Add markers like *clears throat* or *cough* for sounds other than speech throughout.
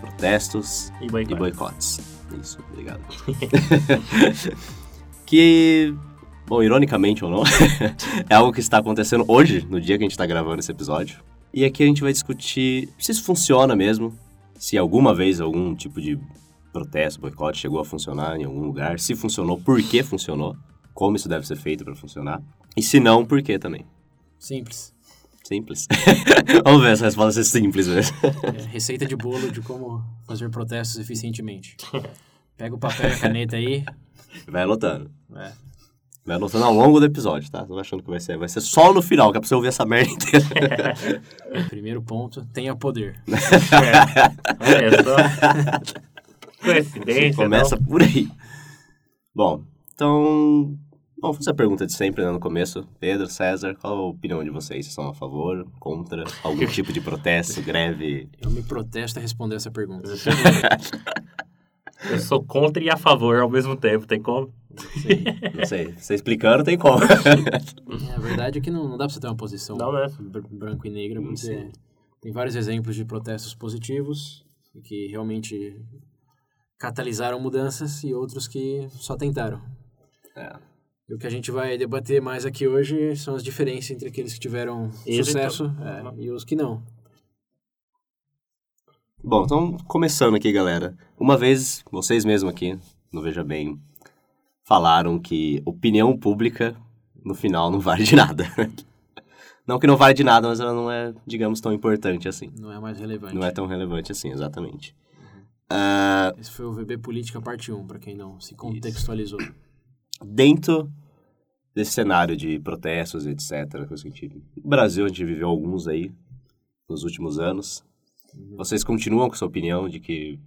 protestos E boicote. e boicotes. Isso, obrigado. *laughs* que, bom, ironicamente ou não, *laughs* é algo que está acontecendo hoje, no dia que a gente está gravando esse episódio. E aqui a gente vai discutir se isso funciona mesmo, se alguma vez algum tipo de protesto, boicote chegou a funcionar em algum lugar, se funcionou, por que funcionou, como isso deve ser feito para funcionar, e se não, por que também. Simples. Simples. *laughs* Vamos ver essa resposta ser simples mesmo. É, receita de bolo de como fazer protestos eficientemente. *laughs* Pega o papel e a caneta aí. Vai anotando. É. Vai anotando ao longo do episódio, tá? Tô achando que vai ser. Vai ser só no final, que é pra você ouvir essa merda inteira. *laughs* Primeiro ponto, tenha poder. É. Olha só. Coincidência, Começa não? por aí. Bom, então. Vamos fazer a pergunta de sempre, né? No começo. Pedro, César, qual a opinião de vocês? Vocês são a favor, contra, algum *laughs* tipo de protesto, greve? Eu me protesto a responder essa pergunta. *laughs* *laughs* Eu sou contra e a favor ao mesmo tempo, tem como? Sim. Não sei. Você explicando, tem como. É, a verdade é que não, não dá pra você ter uma posição Não, né? br- branco e negra, porque Sim. tem vários exemplos de protestos positivos que realmente catalisaram mudanças e outros que só tentaram. É. E o que a gente vai debater mais aqui hoje são as diferenças entre aqueles que tiveram Êxito. sucesso é, e os que não. Bom, então começando aqui, galera. Uma vez, vocês mesmos aqui, no Veja Bem, falaram que opinião pública, no final, não vale de nada. *laughs* Não que não vale de nada, mas ela não é, digamos, tão importante assim. Não é mais relevante. Não é tão relevante assim, exatamente. Ah, Esse foi o VB Política parte 1, para quem não se contextualizou. Dentro desse cenário de protestos, etc., coisa que a gente, no Brasil a gente viveu alguns aí nos últimos anos. Vocês continuam com sua opinião de que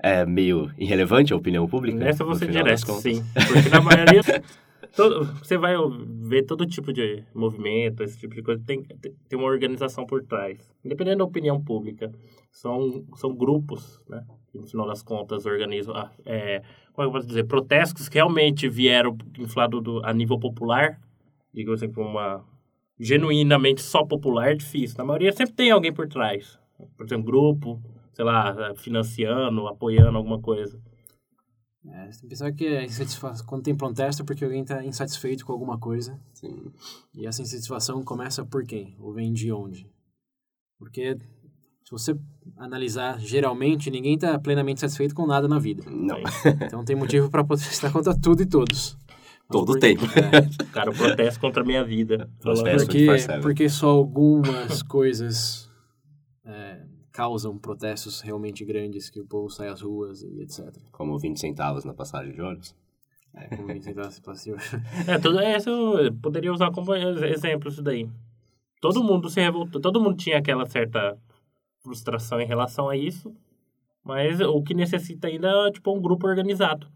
é meio irrelevante a opinião pública? Nessa você direto, sim. Porque na maioria. *laughs* todo- você vai ver todo tipo de movimento, esse tipo de coisa, tem tem uma organização por trás. Independente da opinião pública. São, são grupos, né? Que no final das contas organizam. ah, É, como é que eu posso dizer? Protestos que realmente vieram inflado do, a nível popular. Digamos assim, uma. Genuinamente só popular é difícil. Na maioria sempre tem alguém por trás. Por exemplo, grupo, sei lá, financiando, apoiando alguma coisa. É, você tem que pensar que a insatisfa- quando tem protesto é porque alguém está insatisfeito com alguma coisa. Sim. E essa insatisfação começa por quem? Ou vem de onde? Porque se você analisar, geralmente ninguém está plenamente satisfeito com nada na vida. Não, *laughs* Então tem motivo para protestar contra tudo e todos. Mas todo por- tempo. É, Cara, eu protesto contra a minha vida. Protesto. porque, 24/7. porque só algumas *laughs* coisas é, causam protestos realmente grandes que o povo sai às ruas e etc. Como 20 centavos na passagem de ônibus. É, como bem tentar se passar. É, tudo é, isso eu poderia usar como ex- exemplo isso daí. Todo mundo se revoltou, todo mundo tinha aquela certa frustração em relação a isso, mas o que necessita ainda é tipo um grupo organizado,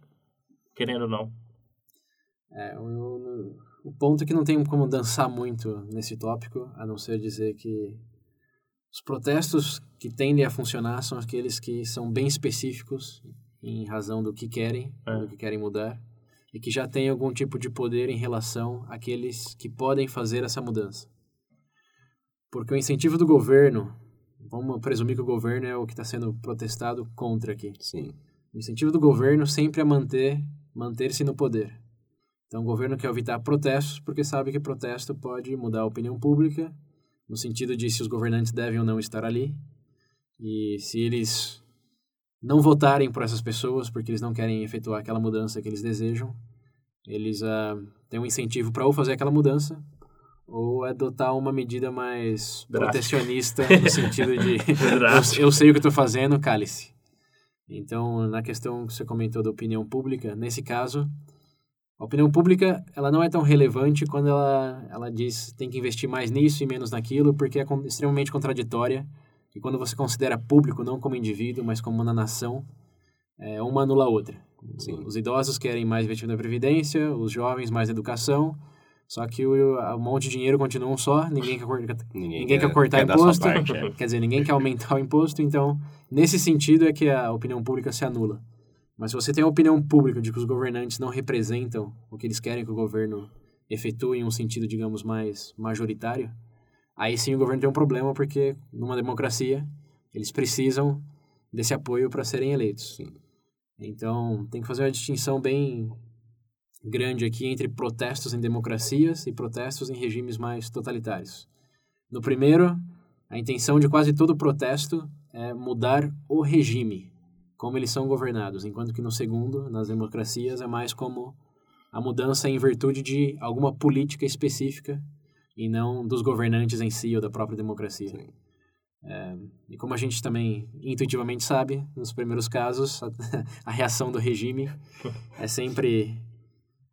querendo ou não. É, o, o- ponto é que não tem como dançar muito nesse tópico, a não ser dizer que os protestos que tendem a funcionar são aqueles que são bem específicos em razão do que querem, É. do que querem mudar, e que já têm algum tipo de poder em relação àqueles que podem fazer essa mudança. Porque o incentivo do governo, vamos presumir que o governo é o que está sendo protestado contra aqui. Sim. O incentivo do governo sempre é manter manter-se no poder. Então o governo quer evitar protestos porque sabe que protesto pode mudar a opinião pública, no sentido de se os governantes devem ou não estar ali. E se eles não votarem por essas pessoas porque eles não querem efetuar aquela mudança que eles desejam, eles ah, têm um incentivo para ou fazer aquela mudança ou adotar uma medida mais Drástica. protecionista no *laughs* sentido de eu, eu sei o que estou fazendo, cale-se. Então, na questão que você comentou da opinião pública, nesse caso, a opinião pública ela não é tão relevante quando ela, ela diz tem que investir mais nisso e menos naquilo, porque é extremamente contraditória que quando você considera público não como indivíduo, mas como uma nação, é, uma anula a outra. Sim. Os idosos querem mais investimento na previdência, os jovens mais educação, só que o, um monte de dinheiro continua um só, ninguém quer, cortar, *laughs* Ninguém, ninguém quer, cortar quer dar sua imposto, parte, é. *laughs* quer dizer, ninguém quer aumentar o imposto, então, nesse sentido é que a opinião pública se anula. Mas se você tem a opinião pública de que os governantes não representam o que eles querem que o governo efetue em um sentido, digamos, mais majoritário, aí sim o governo tem um problema, porque numa democracia eles precisam desse apoio para serem eleitos. Então, tem que fazer uma distinção bem grande aqui entre protestos em democracias e protestos em regimes mais totalitários. No primeiro, a intenção de quase todo protesto é mudar o regime, como eles são governados, enquanto que no segundo, nas democracias, é mais como a mudança em virtude de alguma política específica e não dos governantes em si ou da própria democracia. É, e como a gente também intuitivamente sabe, nos primeiros casos, a, *laughs* a reação do regime é sempre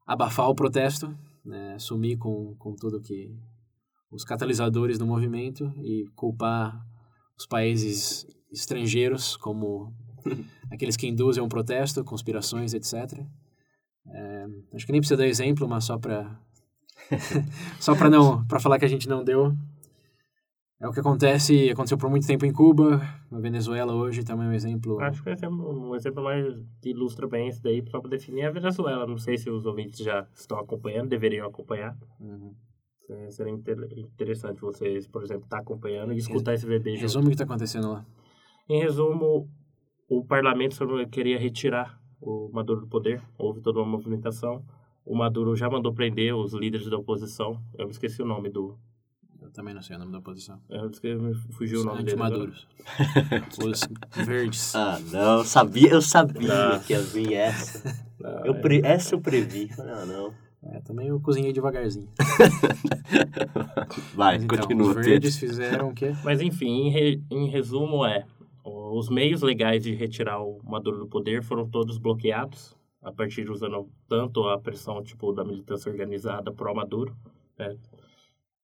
abafar o protesto, né, sumir com, com tudo que os catalisadores do movimento e culpar os países estrangeiros como *laughs* aqueles que induzem um protesto, conspirações, etc. É, acho que nem precisa dar exemplo, mas só para *laughs* só para não para falar que a gente não deu é o que acontece aconteceu por muito tempo em Cuba na Venezuela hoje também é um exemplo Acho que esse é um exemplo mais que ilustra bem isso daí só para definir a Venezuela. Não sei se os ouvintes já estão acompanhando, deveriam acompanhar. Uhum. É, Seria inter- interessante vocês, por exemplo, estar acompanhando e escutar esse junto. resume o que está acontecendo lá Em resumo, o parlamento queria retirar o Maduro do poder. Houve toda uma movimentação. O Maduro já mandou prender os líderes da oposição. Eu me esqueci o nome do. Eu também não sei o nome da oposição Eu me fugiu o nome dele. antimaduros os *laughs* verdes Ah, não, sabia, eu sabia Não. que ia vir essa. *laughs* Ah, Eu é. pre- essa eu previ. Ah, não. é, também eu cozinhei devagarzinho *laughs* Vai, Mas então, continua. os verdes fizeram o quê Mas enfim, em, re- em resumo é, os meios legais de retirar o Maduro do poder foram todos bloqueados, a partir de usando tanto a pressão tipo da militância organizada pro Maduro, né?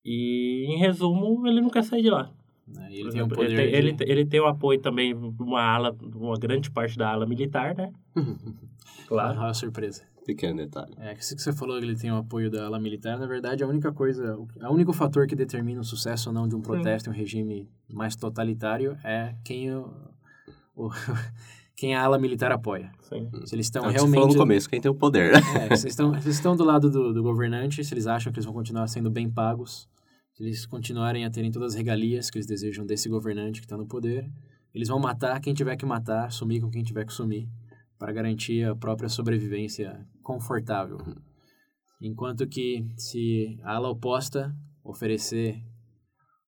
E em resumo, ele não quer sair de lá. Por ele tem um exemplo, poder ele, tem, de- ele, ele tem o apoio também de uma ala, de uma grande parte da ala militar, né? *laughs* Claro. Ah, surpresa. Pequeno detalhe. É, que isso que você falou que ele tem o apoio da ala militar, na verdade, a única coisa, o único fator que determina o sucesso ou não de um protesto em um regime mais totalitário é quem o, o- *laughs* quem a ala militar apoia. Sim. Se eles estão É que você falou realmente no começo, quem tem o poder. É, se eles estão, se eles estão do lado do, do governante, se eles acham que eles vão continuar sendo bem pagos, se eles continuarem a terem todas as regalias que eles desejam desse governante que está no poder, eles vão matar quem tiver que matar, sumir com quem tiver que sumir, para garantir a própria sobrevivência confortável. Enquanto que, se a ala oposta oferecer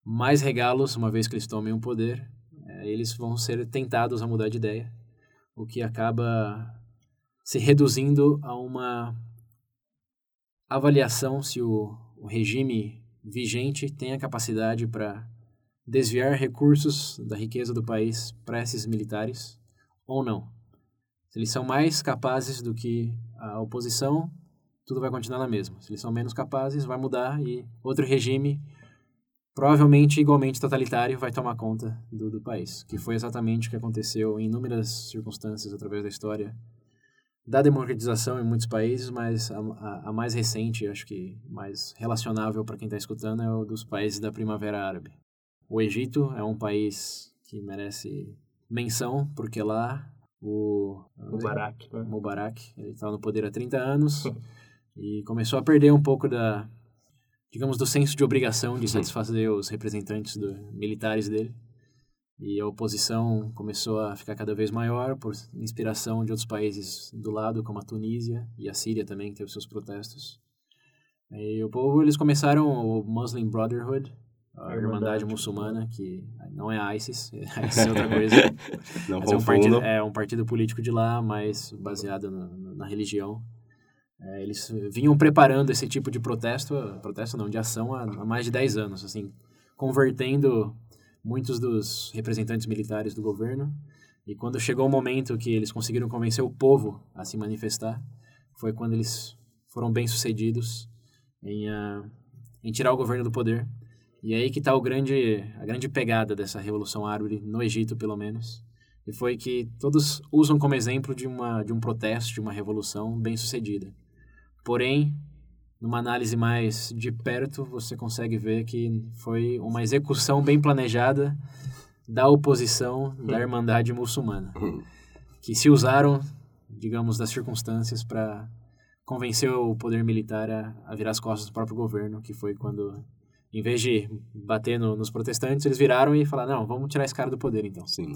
mais regalos, uma vez que eles tomem o poder, eh, eles vão ser tentados a mudar de ideia, o que acaba se reduzindo a uma avaliação se o, o regime vigente tem a capacidade para desviar recursos da riqueza do país para esses militares ou não. Se eles são mais capazes do que a oposição, tudo vai continuar na mesma. Se eles são menos capazes, vai mudar e outro regime, provavelmente igualmente totalitário, vai tomar conta do, do país. Que foi exatamente o que aconteceu em inúmeras circunstâncias através da história da democratização em muitos países, mas a, a, a mais recente, acho que mais relacionável para quem está escutando, é o dos países da Primavera Árabe. O Egito é um país que merece menção, porque lá o Mubarak, né? Mubarak, ele estava no poder há 30 anos *laughs* e começou a perder um pouco da, digamos, do senso de obrigação de satisfazer os representantes do, militares dele. E a oposição começou a ficar cada vez maior por inspiração de outros países do lado, como a Tunísia e a Síria também, que teve seus protestos. E o povo, eles começaram o Muslim Brotherhood, a A Irmandade Irmandade Muçulmana, que não é ISIS, *laughs* *laughs* ISIS é outra coisa. Não Mas é um, partido, é um partido político de lá, mas baseado na, na religião. É, eles vinham preparando esse tipo de protesto, protesto não, de ação há, há mais de 10 anos, assim, convertendo muitos dos representantes militares do governo. E quando chegou o momento que eles conseguiram convencer o povo a se manifestar, foi quando eles foram bem-sucedidos em, ah, em tirar o governo do poder. E aí que está o grande, a grande pegada dessa Revolução Árabe, no Egito pelo menos. E foi que todos usam como exemplo de, uma, de um protesto, de uma revolução bem sucedida. Porém, numa análise mais de perto, você consegue ver que foi uma execução bem planejada da oposição da Irmandade Muçulmana, que se usaram, digamos, das circunstâncias para convencer o poder militar a, a virar as costas do próprio governo, que foi quando, em vez de bater no, nos protestantes, eles viraram e falaram, não, vamos tirar esse cara do poder, então. Sim.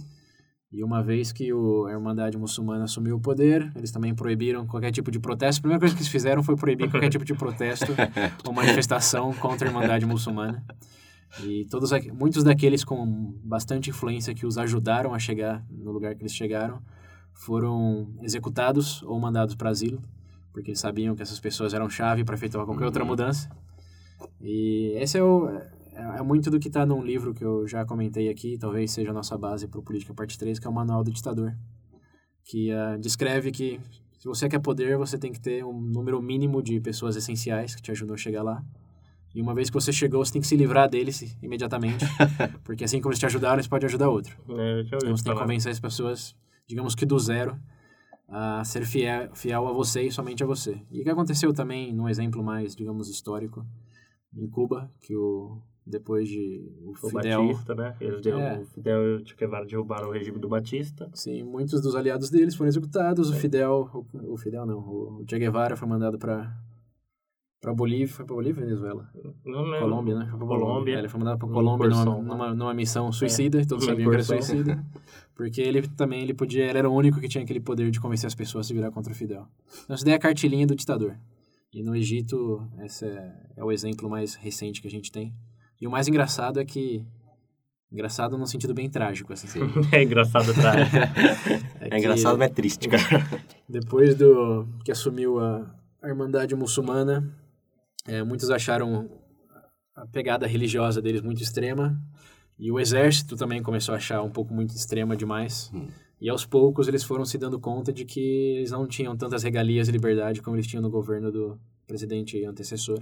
E uma vez que o, a Irmandade Muçulmana assumiu o poder, eles também proibiram qualquer tipo de protesto. A primeira coisa que eles fizeram foi proibir qualquer tipo de protesto *laughs* ou manifestação contra a Irmandade Muçulmana. E todos muitos daqueles com bastante influência que os ajudaram a chegar no lugar que eles chegaram foram executados ou mandados para asilo, porque eles sabiam que essas pessoas eram chave para efetuar qualquer outra uhum. mudança. E esse é o é, é muito do que está num livro que eu já comentei aqui, talvez seja a nossa base para o Política Parte 3, que é o Manual do Ditador, que uh, descreve que se você quer poder, você tem que ter um número mínimo de pessoas essenciais que te ajudam a chegar lá. E uma vez que você chegou, você tem que se livrar deles imediatamente, *laughs* porque assim como eles te ajudaram, eles podem ajudar outro. É, então você tem que convencer as pessoas, digamos que do zero, a ser fiel, fiel a você e somente a você. E o que aconteceu também, num exemplo mais, digamos, histórico, em Cuba, que o depois de o, o Fidel... Batista, né? Eles é. O Fidel e o Che Guevara derrubaram o regime do Batista. Sim, muitos dos aliados deles foram executados. O Fidel... O, o Fidel não, o Che Guevara foi mandado para para Bolívia, foi para Bolívia Venezuela? Não lembro. Colômbia, né? Foi pra Colômbia. É, ele foi mandado para Colômbia numa, numa, numa, missão suicida, é. todos sabiam que era suicida. *laughs* Porque ele também, ele podia, ele era o único que tinha aquele poder de convencer as pessoas a se virar contra o Fidel. Então, essa daí é a cartilhinha do ditador. E no Egito, esse é, é o exemplo mais recente que a gente tem. E o mais engraçado é que. Engraçado num sentido bem trágico, assim. *laughs* é engraçado trágico. *laughs* é, é engraçado, mas é triste, cara. Depois do que assumiu a, a Irmandade Muçulmana, é, muitos acharam a pegada religiosa deles muito extrema. E o exército também começou a achar um pouco muito extrema demais. Hum. E aos poucos eles foram se dando conta de que eles não tinham tantas regalias e liberdade como eles tinham no governo do presidente antecessor.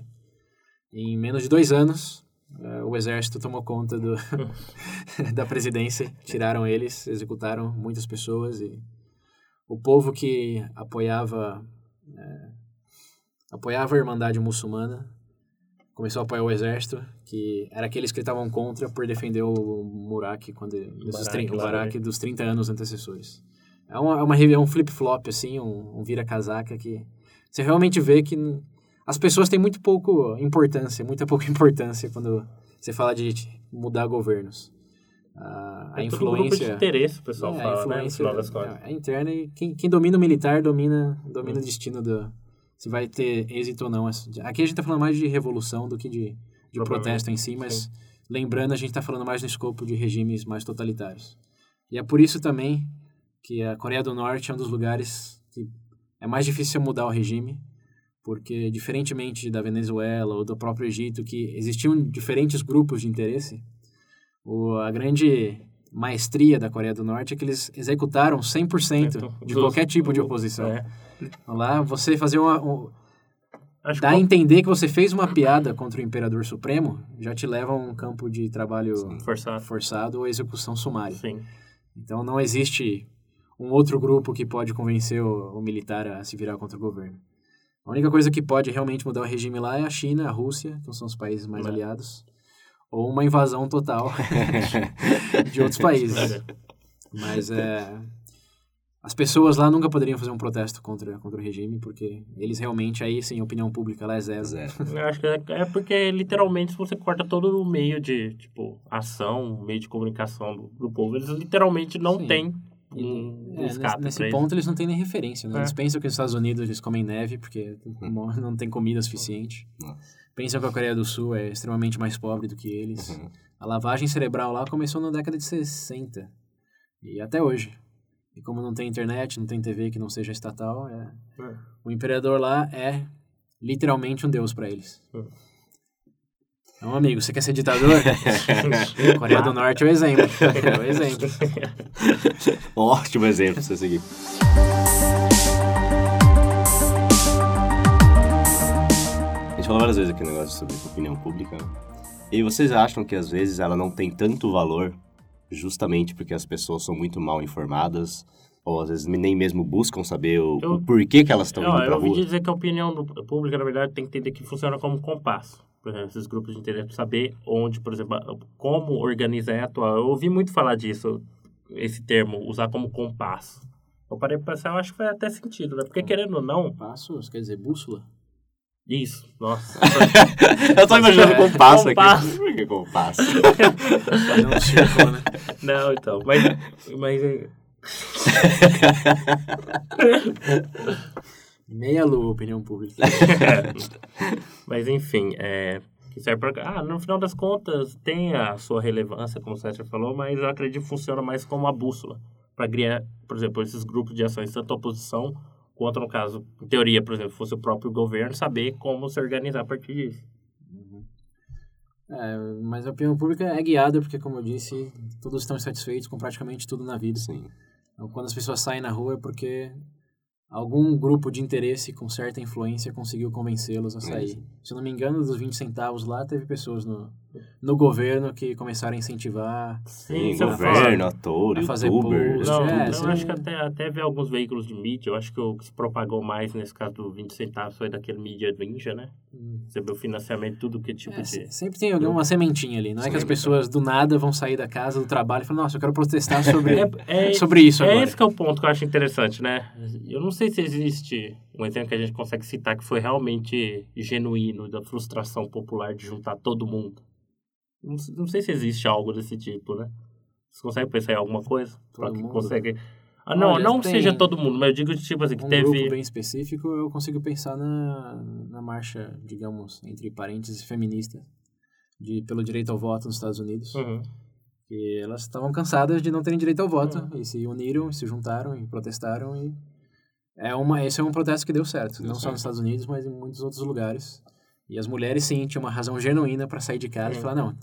Em menos de dois anos, Uh, o exército tomou conta do, *laughs* *laughs* da presidência, tiraram eles, executaram muitas pessoas e o povo que apoiava é, apoiava a Irmandade Muçulmana começou a apoiar o exército, que era aqueles que estavam contra por defender o Murak quando o Barak, o Barak dos 30 anos antecessores. É uma, é uma é um flip-flop assim, um, um vira-casaca que você realmente vê que as pessoas têm muito pouco importância, muita pouca importância quando você fala de mudar governos. A, a é influência. Grupo de interesse, o pessoal é, fala, a influência, né? É, é interna e quem, quem domina o militar domina, domina hum. o destino do. Se vai ter êxito ou não. Aqui a gente está falando mais de revolução do que de, de protesto em si, mas Sim. lembrando, a gente está falando mais no escopo de regimes mais totalitários. E é por isso também que a Coreia do Norte é um dos lugares que é mais difícil mudar o regime, porque diferentemente da Venezuela ou do próprio Egito, que existiam diferentes grupos de interesse, o, a grande maestria da Coreia do Norte é que eles executaram 100% de qualquer tipo de oposição. É. Lá, você fazer uma... Um, Dá a entender que você fez uma piada contra o Imperador Supremo, já te leva a um campo de trabalho forçado. forçado ou execução sumária. Sim. Então não existe um outro grupo que pode convencer o, o militar a se virar contra o governo. A única coisa que pode realmente mudar o regime lá é a China, a Rússia, que são os países mais é. aliados, ou uma invasão total *laughs* de outros países. Mas é, as pessoas lá nunca poderiam fazer um protesto contra, contra o regime, porque eles realmente, aí sim, a opinião pública lá é zero. zero. Eu acho que é, é porque, literalmente, você corta todo o meio de, tipo, ação, meio de comunicação do, do povo, eles literalmente não têm um, é, nesse, nesse ponto eles não têm nem referência, né? É. Eles pensam que nos Estados Unidos eles comem neve porque uhum. não tem comida suficiente. Uhum. Pensam que a Coreia do Sul é extremamente mais pobre do que eles. Uhum. A lavagem cerebral lá começou na década de 60 e até hoje. E como não tem internet, não tem TV que não seja estatal, é... é. o imperador lá é literalmente um deus para eles. Então, amigo, você quer ser ditador? *laughs* Coreia do Norte é o exemplo. É o exemplo. *laughs* Ótimo exemplo pra você seguir. A gente falou várias vezes aqui no negócio sobre opinião pública. E vocês acham que às vezes ela não tem tanto valor justamente porque as pessoas são muito mal informadas? Ou às vezes nem mesmo buscam saber o, Eu- o porquê que elas estão Não, indo pra eu ouvi rua? dizer que a opinião do- pública, na verdade, tem que entender que funciona como compasso. Por exemplo, esses grupos de interesse, saber onde, por exemplo, como organizar e atuar. Eu ouvi muito falar disso, esse termo, usar como compasso. Eu parei pra pensar, eu acho que faz até sentido, né? Porque querendo ou não, Passos, quer dizer, bússola? isso, nossa. *laughs* Eu tô imaginando compasso aqui. Compasso. Por que compasso? Um círculo, né? *laughs* não, então, mas... mas é, *laughs* Meia lua, opinião pública. *laughs* Mas enfim, é, que serve pra, ah, no final das contas tem a sua relevância, como o César falou, mas eu acredito que funciona mais como uma bússola para criar, por exemplo, esses grupos de ações, tanto a oposição quanto, no caso, em teoria, por exemplo, fosse o próprio governo, saber como se organizar a partir disso. É, mas a opinião pública é guiada porque, como eu disse, todos estão insatisfeitos com praticamente tudo na vida. Sim. Então, quando as pessoas saem na rua é porque algum grupo de interesse com certa influência conseguiu convencê-los a sair. Isso. Se eu não me engano, dos 20 centavos lá, teve pessoas no, no governo que começaram a incentivar. Sim, você governo, fala. ator, a fazer youtuber. post, Não, é, eu sim. acho que até, até vi alguns veículos de mídia, eu acho que o que se propagou mais nesse caso do 20 centavos foi daquele mídia ninja, né? Recebeu financiamento, tudo que tipo É, de... se- sempre tem alguma sementinha ali. Não é que as Sim. pessoas do nada vão sair da casa, do trabalho e falam, nossa, eu quero protestar sobre, É, é- sobre isso É agora. esse que é o ponto que eu acho interessante, né? Eu não sei se existe um exemplo que a gente consegue citar que foi realmente genuíno da frustração popular de juntar todo mundo. Não, não sei se existe algo desse tipo, né? Você consegue pensar em alguma coisa? Todo que mundo? consegue... Ah, não, Olha, não tem seja todo mundo, mas eu digo tipo assim, que um teve... grupo bem específico, eu consigo pensar na, na marcha, digamos, entre parênteses, feminista, de, pelo direito ao voto nos Estados Unidos. Uhum. E elas estavam cansadas de não terem direito ao voto Uhum. e se uniram, se juntaram e protestaram e é uma esse é um protesto que deu certo, não só nos Estados Unidos, mas em muitos outros lugares. E as mulheres sim tinham uma razão genuína para sair de casa e falar não,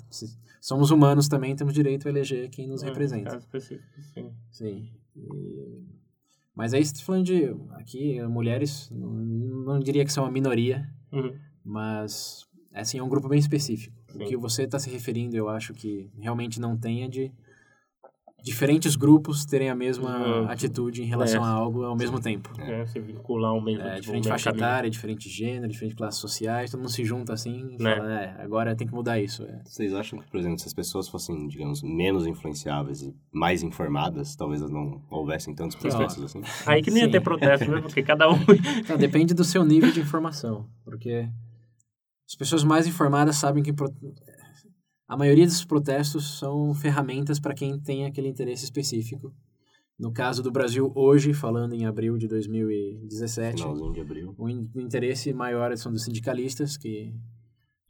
somos humanos também, temos direito a eleger quem nos É, representa. caso específico, sim. Sim. E- Mas aí, você tá falando de. Aqui, mulheres, não, não diria que são uma minoria, Uhum. mas assim, é um grupo bem específico. O Sim. que você está se referindo, eu acho que realmente não tem é de diferentes grupos terem a mesma Uhum. atitude em relação É. a algo ao mesmo tempo. É, se vincular ao mesmo, É, tipo, diferente faixa caminho. etária, diferente gênero, diferente classes sociais, todo mundo se junta assim e Né. fala, é, agora tem que mudar isso. É. Vocês acham que, por exemplo, se as pessoas fossem, digamos, menos influenciáveis e mais informadas, talvez não houvessem tantos protestos assim? Aí que não ia ter protesto mesmo, porque cada um... *laughs* Então, depende do seu nível de informação, porque as pessoas mais informadas sabem que a maioria desses protestos são ferramentas para quem tem aquele interesse específico. No caso do Brasil hoje, falando em abril de 2017, Finalzinho de abril. o in- o interesse maior são dos sindicalistas que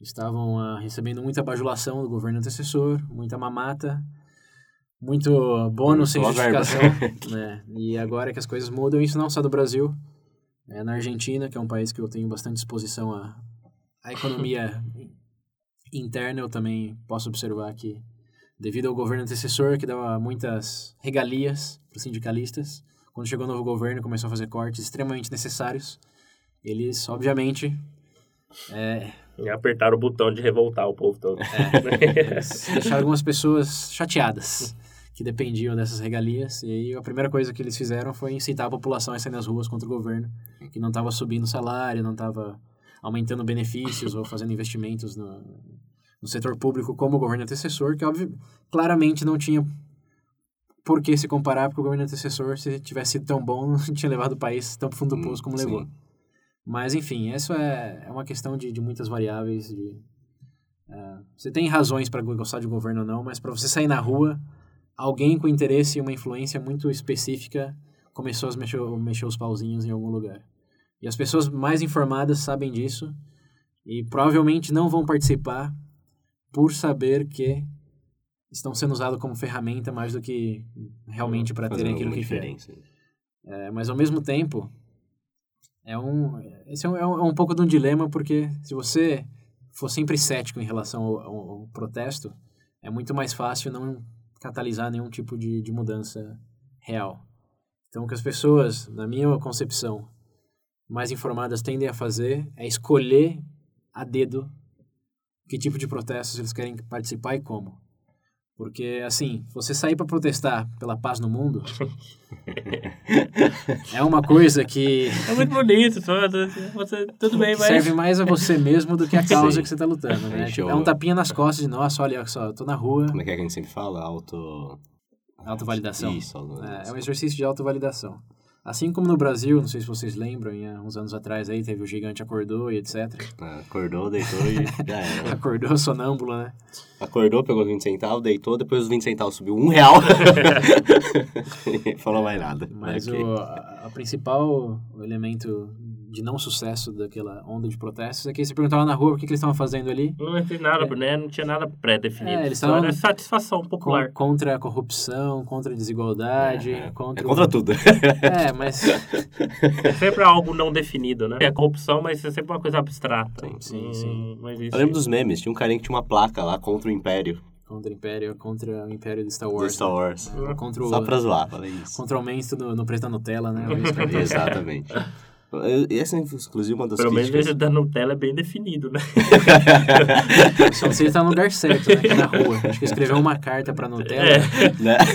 estavam ah, recebendo muita bajulação do governo antecessor, muita mamata, muito bônus sem justificação. *laughs* né? E agora que as coisas mudam, isso não só do Brasil, é na Argentina, que é um país que eu tenho bastante exposição à, à economia *laughs* interna, eu também posso observar que, devido ao governo antecessor, que dava muitas regalias para os sindicalistas, quando chegou o novo governo começou a fazer cortes extremamente necessários, eles, obviamente, é, E apertaram o botão de revoltar o povo todo. eles deixaram algumas pessoas chateadas que dependiam dessas regalias. E aí a primeira coisa que eles fizeram foi incitar a população a sair nas ruas contra o governo, que não estava subindo salário, não estava aumentando benefícios ou fazendo investimentos no, no setor público como o governo antecessor, que óbvio, claramente não tinha por que se comparar, porque o governo antecessor, se tivesse sido tão bom, *laughs* não tinha levado o país tão fundo do poço como Hum, Sim. levou. Mas, enfim, isso é, é uma questão de, de muitas variáveis. De, é, você tem razões para gostar de governo ou não, mas para você sair na rua, alguém com interesse e uma influência muito específica começou a mexer, mexer os pauzinhos em algum lugar. E as pessoas mais informadas sabem disso e provavelmente não vão participar por saber que estão sendo usados como ferramenta mais do que realmente para terem aquilo que querem. diferença. É, mas ao mesmo tempo, é um, esse é um, é um, é um pouco de um dilema, porque se você for sempre cético em relação ao, ao- ao protesto, é muito mais fácil não catalisar nenhum tipo de, de mudança real. Então, o que as pessoas, na minha concepção, mais informadas tendem a fazer é escolher a dedo que tipo de protestos eles querem participar e como. Porque, assim, você sair para protestar pela paz no mundo *laughs* é uma coisa que, É muito bonito, só, você, tudo bem, mas... serve mais a você mesmo do que a causa Sim. que você tá lutando, né? Tipo, é um tapinha nas costas de, nossa, olha só, eu tô na rua, Como é que, é que a gente sempre fala? Auto... Autovalidação. Isso, É, é um autovalidação. exercício de autovalidação. Assim como no Brasil, não sei se vocês lembram, em, há uns anos atrás aí teve o gigante acordou e etc. É, Acordou, deitou e *laughs* já era. Acordou sonâmbulo, né? Acordou, pegou os 20 centavos, deitou, depois os 20 centavos subiu um real. *laughs* *laughs* falou mais nada. Mas Ok. o, a, a principal elemento de não sucesso daquela onda de protestos é que você perguntava na rua o que, que eles estavam fazendo ali. Não tem nada, né? Não tinha nada pré-definido. É, eles estavam- era satisfação Com- popular. contra a corrupção, contra a desigualdade, É, contra... é contra tudo. *laughs* É, mas... É sempre algo não definido, né? É corrupção, mas é sempre uma coisa abstrata. Sim, sim, Hum, sim. Existe. Eu lembro dos memes, tinha um carinha que tinha uma placa lá contra o Império Contra o Império, contra o Império do Star do Wars. Star Wars. né? Contra o, Só pra zoar, falei isso. contra o aumento no, no preço da Nutella, né? *laughs* Exatamente. Essa é, inclusive, uma das Pelo menos críticas. esse da Nutella é bem definido, né? *laughs* Só não sei se tá no lugar certo, né? Na rua. Acho que escreveu uma carta pra Nutella. É. né? *laughs*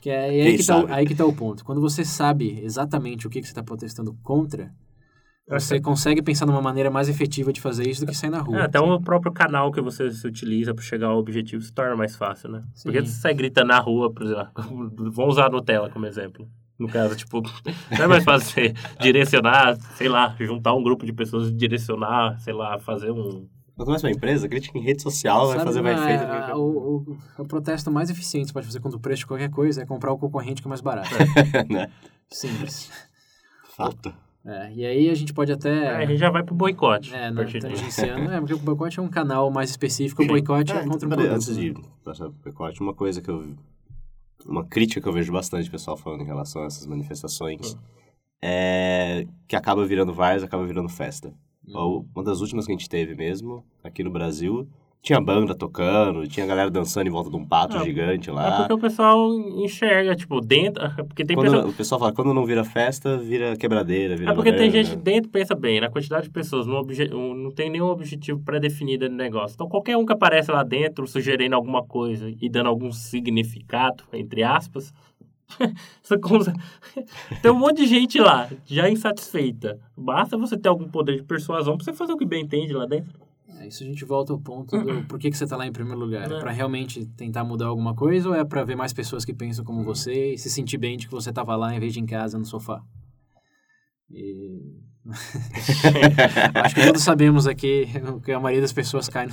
Que é, aí, Quem que tá, aí que tá o ponto. Quando você sabe exatamente o que, que você está protestando contra, você consegue pensar numa maneira mais efetiva de fazer isso do que sair na rua. É, até o próprio canal que você utiliza para chegar ao objetivo se torna mais fácil, né? Sim. Porque se você grita na rua, por exemplo, *laughs* vamos usar a Nutella como exemplo. No caso, tipo, não é mais fácil você *laughs* direcionar, sei lá, juntar um grupo de pessoas e direcionar, sei lá, fazer um. Quando começa uma empresa, crítica em rede social vai Sabe, fazer mais não, efeito. é, que- o, o, o protesto mais eficiente que você pode fazer contra o preço de qualquer coisa é comprar o concorrente que é mais barato. *laughs* né? Simples. Fato. É, e aí a gente pode É, até... a gente já vai pro boicote. É, a né, tangenciando. É, porque o boicote é um canal mais específico, o boicote é, É, contra um peraí, produto. antes de passar pro pacote, uma coisa que eu. Uma crítica que eu vejo bastante pessoal falando em relação a essas manifestações Hum. é que acaba virando várias, acaba virando festa. Hum. Ou Uma das últimas que a gente teve mesmo, aqui no Brasil, tinha banda tocando, tinha galera dançando em volta de um pato Ah, gigante É lá. porque o pessoal enxerga, tipo, dentro. Porque tem Quando- pessoa- O pessoal fala, quando não vira festa, vira quebradeira, vira É porque tem gente dentro, pensa bem, na quantidade de pessoas, no obje- não tem nenhum objetivo pré-definido no negócio. Então, qualquer um que aparece lá dentro, sugerindo alguma coisa e dando algum significado, entre aspas, *laughs* *laughs* tem um monte de gente lá, já insatisfeita. Basta você ter algum poder de persuasão pra você fazer o que bem entende lá dentro. É, isso a gente volta ao ponto do *clears throat* por que, que você tá lá em primeiro lugar. É É. pra realmente tentar mudar alguma coisa ou é pra ver mais pessoas que pensam como você e se sentir bem de que você tava lá em vez de em casa no sofá? E... *laughs* Acho que todos sabemos aqui o que a maioria das pessoas cai no...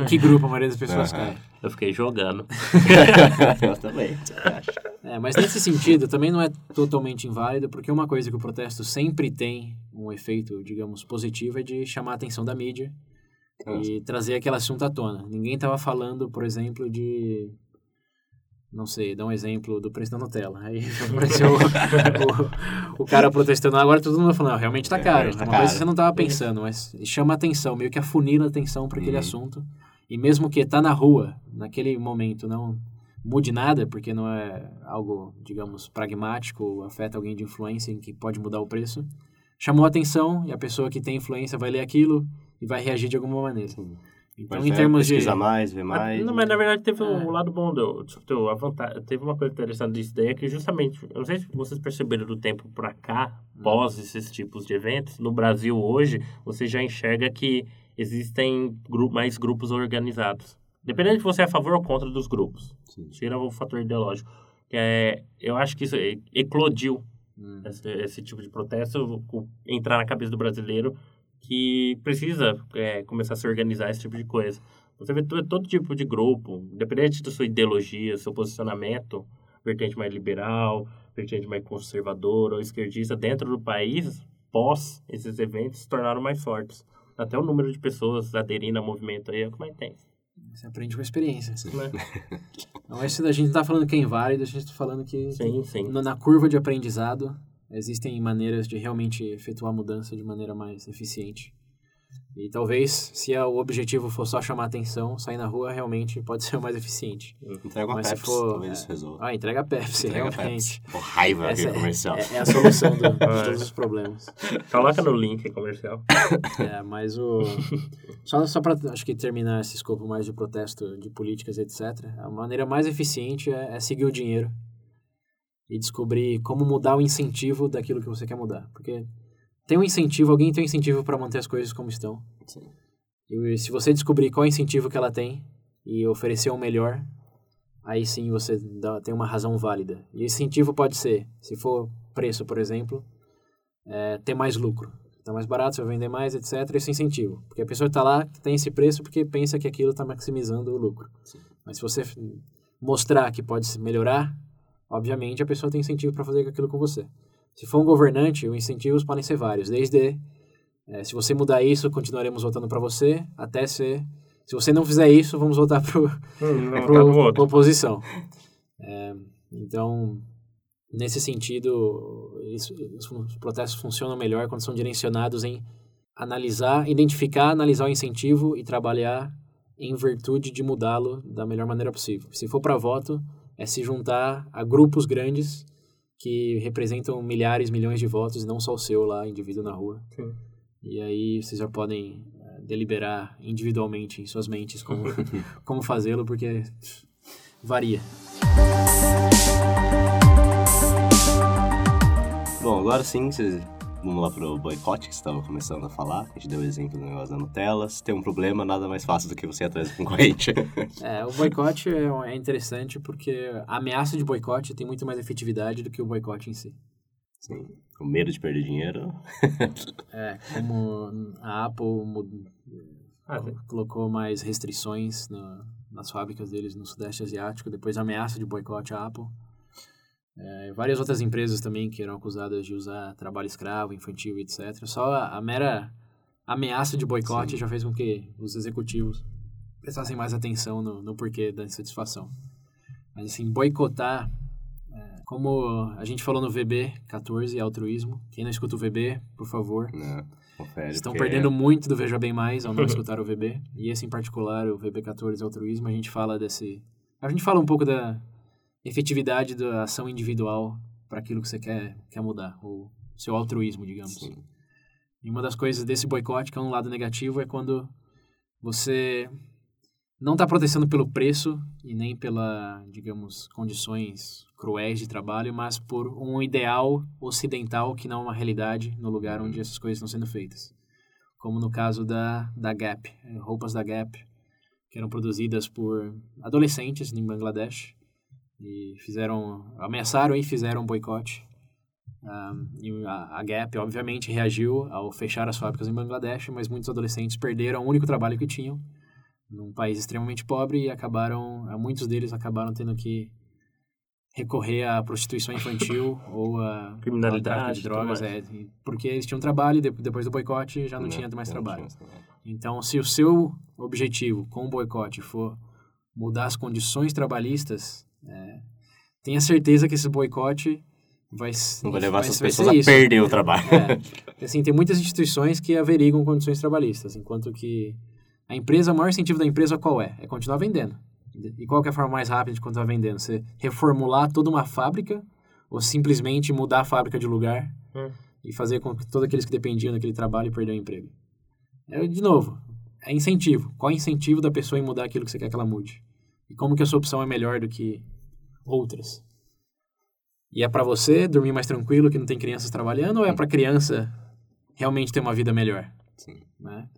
em que grupo a maioria das pessoas Aham. cai. Eu fiquei jogando. *laughs* eu também. É, mas nesse sentido também não é totalmente inválido, porque uma coisa que o protesto sempre tem um efeito, digamos, positivo é de chamar a atenção da mídia e trazer aquele assunto à tona. Ninguém estava falando, por exemplo, de. Não sei, dá um exemplo do preço da Nutella. Aí *laughs* apareceu o, o, o cara protestando. Agora todo mundo falando, não, realmente tá É, caro. realmente tá uma coisa caro. que você não estava pensando, mas chama a atenção, meio que afunila a atenção para aquele Uhum. assunto. E mesmo que tá na rua, naquele momento, não mude nada, porque não é algo, digamos, pragmático, afeta alguém de influência em que pode mudar o preço. Chamou a atenção e a pessoa que tem influência vai ler aquilo e vai reagir de alguma maneira. Então, Mas em é, termos de... mais, ver mais. Não, mas na verdade teve É. um lado bom do, do a vantagem, teve uma coisa interessante disso daí, é que justamente, eu não sei se vocês perceberam do tempo pra cá, pós esses tipos de eventos, no Brasil hoje, você já enxerga que existem gru mais grupos organizados. Dependendo de você é a favor ou contra dos grupos. Sim. Tira o fator ideológico. Que é, eu acho que isso eclodiu Hum. esse, esse tipo de protesto entrar na cabeça do brasileiro que precisa é, começar a se organizar esse tipo de coisa. Você vê todo, todo tipo de grupo, independente da sua ideologia, seu posicionamento, vertente mais liberal, vertente mais conservadora ou esquerdista, dentro do país, pós esses eventos, se tornaram mais fortes. Até o número de pessoas aderindo ao movimento aí é o que mais tem. Você aprende com a experiência. Né? Então, esse, a gente não tá falando que é inválido, a gente tá falando que Sim, sim. na curva de aprendizado existem maneiras de realmente efetuar a mudança de maneira mais eficiente. E talvez, se o objetivo for só chamar atenção, sair na rua realmente pode ser o mais eficiente. Entrega uma Mas se Pepsi, for- talvez é. isso resolva. Ah, entrega a Pepsi, Entrega realmente. Pepsi. Raiva Essa é, comercial. é- é a solução do- *laughs* de todos os problemas. Coloca no link comercial. É, mas o... Só, só para, acho que, terminar esse escopo mais de protesto de políticas, etc., a maneira mais eficiente é, é seguir o dinheiro e descobrir como mudar o incentivo daquilo que você quer mudar. Porque tem um incentivo, alguém tem um incentivo para manter as coisas como estão. Sim. E se você descobrir qual é o incentivo que ela tem e oferecer o melhor, aí sim você dá, tem uma razão válida. E incentivo pode ser, se for preço, por exemplo, é, ter mais lucro. Tá mais barato, você vai vender mais, etc. Esse incentivo. Porque a pessoa está lá, tem esse preço porque pensa que aquilo está maximizando o lucro. Sim. Mas se você mostrar que pode melhorar, obviamente a pessoa tem incentivo para fazer aquilo com você. Se for um governante, os incentivos podem ser vários, desde é, se você mudar isso, continuaremos votando para você, até ser se você não fizer isso, vamos voltar para Hum, *laughs* outro. oposição. É, então, nesse sentido, isso- os protestos funcionam melhor quando são direcionados em analisar, identificar, analisar o incentivo e trabalhar em virtude de mudá-lo da melhor maneira possível. Se for para voto, é se juntar a grupos grandes que representam milhares, milhões de votos, e não só o seu lá, indivíduo na rua. Sim. E aí vocês já podem eh, deliberar individualmente em suas mentes como, *laughs* como fazê-lo, porque varia. Bom, agora sim, vocês... vamos lá pro boicote que você estava começando a falar. A gente deu o exemplo do negócio da Nutella. Se tem um problema, nada mais fácil do que você ir atrás do concorrente. *laughs* É, o boicote é, é interessante porque a ameaça de boicote tem muito mais efetividade do que o boicote em si. Sim. Com medo de perder dinheiro. *laughs* É, como a Apple Ah, colocou mais restrições na- nas fábricas deles no Sudeste Asiático, depois da ameaça de boicote à Apple. É, várias outras empresas também que eram acusadas de usar trabalho escravo, infantil, etc. Só a, a mera ameaça de boicote Sim. já fez com que os executivos prestassem mais atenção no, no porquê da insatisfação. Mas assim, boicotar, é, como a gente falou no VB 14, altruísmo, quem não escuta o VB, por favor, Né? Confere. Estão perdendo muito do Veja Bem Mais ao não escutar o VB. E esse em particular, o VB14 Altruísmo, a gente fala desse... A gente fala um pouco da efetividade da ação individual para aquilo que você quer, quer mudar. O seu altruísmo, digamos. Sim. E uma das coisas desse boicote, que é um lado negativo, é quando você não está protestando pelo preço e nem pela, digamos, condições cruéis de trabalho, mas por um ideal ocidental que não é uma realidade no lugar onde essas coisas estão sendo feitas. Como no caso da, da Gap, eh, roupas da Gap, que eram produzidas por adolescentes em Bangladesh e fizeram, ameaçaram e fizeram um boicote. Ah, e a, a Gap, obviamente, reagiu ao fechar as fábricas em Bangladesh, mas muitos adolescentes perderam o único trabalho que tinham num país extremamente pobre e acabaram, ah, muitos deles acabaram tendo que recorrer à prostituição infantil *laughs* ou a Criminalidade, de drogas, é, porque eles tinham trabalho e de- depois do boicote já não Né? tinha mais Já trabalho. tinha mais trabalho. Então, se o seu objetivo com o boicote for mudar as condições trabalhistas, é, tenha certeza que esse boicote vai, Não vai levar essas vai pessoas a isso. perder o trabalho. É, assim, tem muitas instituições que averigam condições trabalhistas, enquanto que a empresa, o maior incentivo da empresa qual é? É continuar vendendo. E qual que é a forma mais rápida de continuar vendendo? Você reformular toda uma fábrica ou simplesmente mudar a fábrica de lugar Hum. e fazer com que todos aqueles que dependiam daquele trabalho perder o emprego? É, de novo, é incentivo. Qual é o incentivo da pessoa em mudar aquilo que você quer que ela mude? E como que a sua opção é melhor do que outras? E é para você dormir mais tranquilo, que não tem crianças trabalhando, ou é para criança realmente ter uma vida melhor? Sim. Né?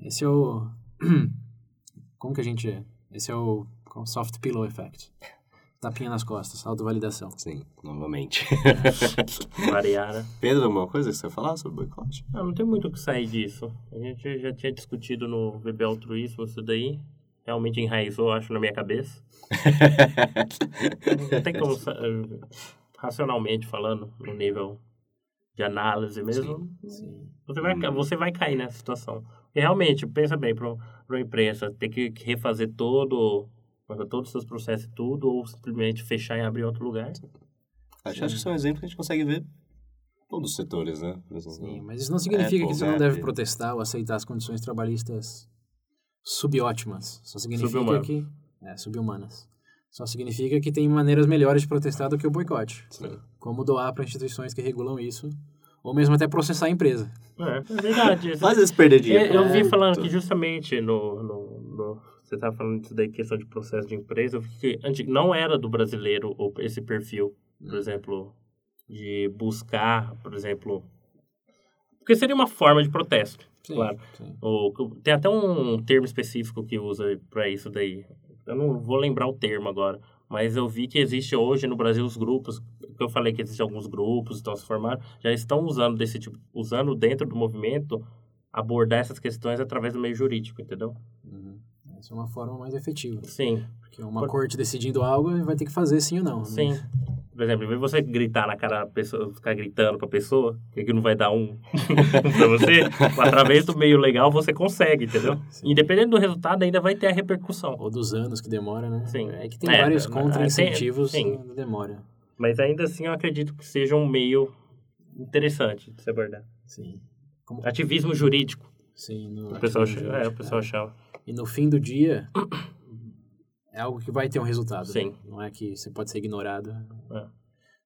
Esse é o... *clears throat* Como que a gente... Esse é o soft pillow effect. Tapinha nas costas, autovalidação. Sim, novamente. *laughs* Variar, né? Pedro, alguma coisa que você vai falar sobre boicote? Ah, não tem muito o que sair disso. A gente já tinha discutido no VB Altruísmo isso daí. Realmente enraizou, acho, na minha cabeça. *laughs* Não tem como, eh, racionalmente falando, no nível de análise mesmo, Sim. você vai, ca- você vai cair nessa situação. E realmente, pensa bem, para uma empresa ter que refazer todo, todos os seus processos e tudo, ou simplesmente fechar e abrir outro lugar. Acho, acho que isso é um exemplo que a gente consegue ver Todos os setores, né? Sim, mas isso não significa É, que você não deve protestar ou aceitar as condições trabalhistas subótimas. Só significa Subhumanas. que... É, subhumanas. Só significa que tem maneiras melhores de protestar do que o boicote. Sim. Como doar para instituições que regulam isso, ou mesmo até processar a empresa. É, é verdade. *laughs* Às vezes perder dinheiro. Eu, eu vi É, falando que justamente no, no, no- Você estava falando disso daí, questão de processo de empresa, eu vi que antes, não era do brasileiro esse perfil, por exemplo, de buscar, por exemplo. Porque seria uma forma de protesto, Sim, claro. sim. O, tem até um termo específico que usa para isso daí. Eu não vou lembrar o termo agora, mas eu vi que existe hoje no Brasil os grupos, que eu falei que existem alguns grupos, estão se formando, já estão usando desse tipo, usando dentro do movimento abordar essas questões através do meio jurídico, entendeu? Uhum. Essa é uma forma mais efetiva. Sim, Porque uma Por- corte decidindo algo vai ter que fazer sim ou não. né? Por exemplo, em vez de você gritar na cara da pessoa, ficar gritando pra pessoa, que que não vai dar um *laughs* pra você, através do meio legal você consegue, entendeu? Sim. Independente do resultado, ainda vai ter a repercussão. Ou dos anos que demora, né? Sim. É que tem É, vários é, contra-incentivos na demora. Mas ainda assim eu acredito que seja um meio interessante de se abordar. Sim. Como, Ativismo jurídico, sim, no, o pessoal, é, o pessoal é. chama. E no fim do dia, *coughs* é algo que vai ter um resultado. né? Sim. Não é que você pode ser ignorado. É.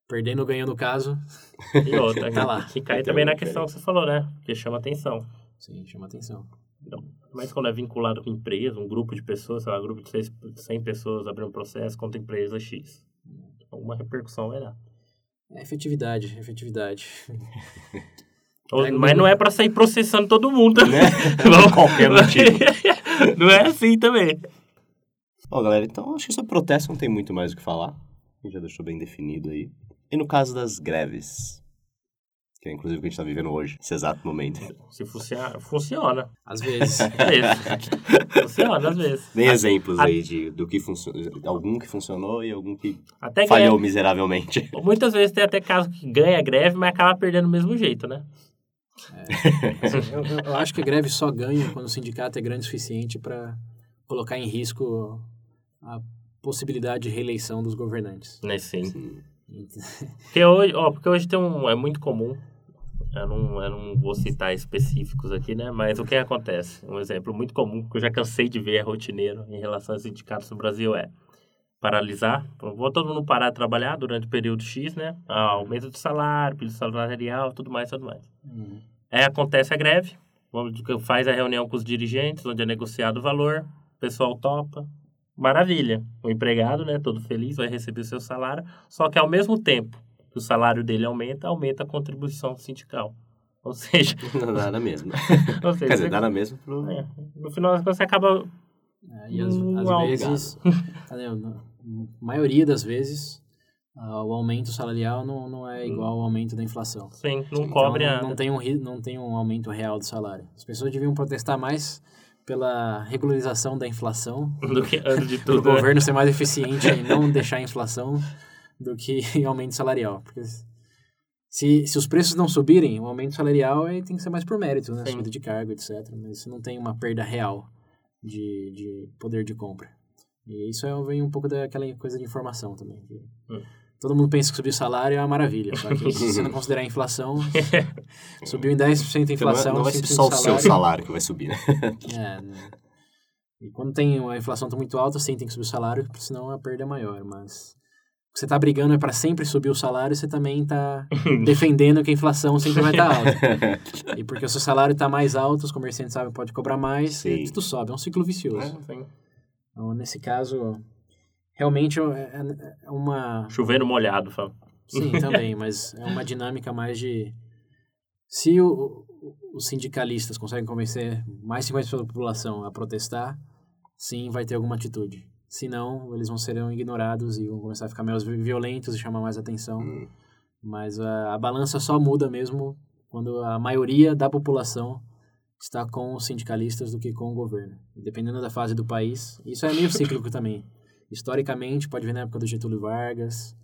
Perdendo ou ganhando o caso, E outra, *laughs* Tá lá. que cai também na questão que você falou, né? Que chama atenção. sim, chama atenção. Então, mas quando é vinculado com empresa, um grupo de pessoas, sei lá, um grupo de seis- 100 pessoas abrindo um processo contra a empresa X. Alguma repercussão vai dar. É efetividade, efetividade. Ou- mas não é pra sair processando todo mundo. Né? Vamos- *laughs* Qualquer motivo. *laughs* não é assim também. Bom, galera, então acho que sobre protesto não tem muito mais o que falar. A gente já deixou bem definido aí. E no caso das greves, que é inclusive o que a gente tá vivendo hoje, nesse exato momento. Se funciona, funciona. Às vezes. *laughs* Vezes. funciona, às vezes. Tem exemplos a- aí de, do que funcionou, algum que funcionou e algum que Até falhou greve. miseravelmente. Muitas vezes tem até caso que ganha greve, mas acaba perdendo do mesmo jeito, né? Eu, eu- eu acho que a greve só ganha quando o sindicato é grande o suficiente para colocar em risco a possibilidade de reeleição dos governantes. Né, sim. Sim. *laughs* Porque hoje, ó, porque hoje tem um. É muito comum. Eu não, eu não vou citar específicos aqui, né? Mas o que acontece? Um exemplo muito comum que eu já cansei de ver é rotineiro em relação aos sindicatos no Brasil é paralisar. Vou todo mundo parar de trabalhar durante o período X, né? Ah, aumento de salário, período salarial, tudo mais, tudo mais. Uhum. Aí acontece a greve, faz a reunião com os dirigentes, onde é negociado o valor, o pessoal topa. Maravilha. O empregado, né, todo feliz, vai receber o seu salário, só que ao mesmo tempo que o salário dele aumenta, aumenta a contribuição sindical. Ou *laughs* seja, *laughs* Não dá na mesma. *laughs* ou seja Quer dizer, você- dá na mesma pro... é, no final das contas você acaba É, e às, Hum, vezes, cadê? na maioria das vezes, ah, o aumento salarial não, não é igual ao aumento da inflação. sem, não Então, cobre não, nada. não tem um não tem um aumento real do salário. As pessoas deviam protestar mais pela regularização da inflação, do que antes de *laughs* para o tudo. né? governo ser mais eficiente em não deixar a inflação do que *laughs* em aumento salarial. Porque se, se os preços não subirem, o aumento salarial aí tem que ser mais por mérito, né? Sim. Subida de cargo, etc. Mas isso não tem uma perda real de, de poder de compra. E isso é, vem um pouco daquela coisa de informação também. Hum. Todo mundo pensa que subir o salário é uma maravilha. Só que se você não *laughs* considerar a inflação, subiu em 10% a não, é- inflação, não vai ser 5% só o seu salário que vai subir, né? *laughs* é, né? E quando tem uma inflação tá muito alta, sim, tem que subir o salário, senão a perda é maior. Mas o que você tá brigando é para sempre subir o salário, você também tá *laughs* defendendo que a inflação sempre vai estar alta. E porque o seu salário tá mais alto, os comerciantes sabem que pode cobrar mais, Sim. e tudo sobe. É um ciclo vicioso. Sim. Então, nesse caso, realmente é, é- é uma... Chovendo molhado, fala. Sim, *laughs* também, mas é uma dinâmica mais de... Se o- os sindicalistas conseguem convencer mais 50% da população a protestar, sim, vai ter alguma atitude. Se não, eles vão serem ignorados e vão começar a ficar mais violentos e chamar mais atenção. Hum. Mas a, a balança só muda mesmo quando a maioria da população está com os sindicalistas do que com o governo. Dependendo da fase do país. Isso é meio *laughs* cíclico também. Historicamente, pode ver na época do Getúlio Vargas,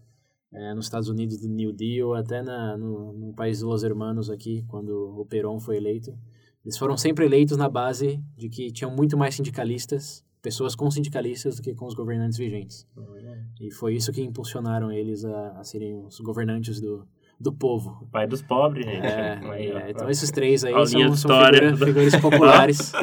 eh, nos Estados Unidos do New Deal, até na, no, no país dos Los Hermanos aqui, quando o Perón foi eleito. Eles foram sempre eleitos na base de que tinham muito mais sindicalistas, pessoas com sindicalistas, do que com os governantes vigentes. E foi isso que impulsionaram eles a, a serem os governantes do, do povo. Pai dos pobres, gente. É, é, então esses três aí Aulinha são, são figura- figuras populares. *laughs*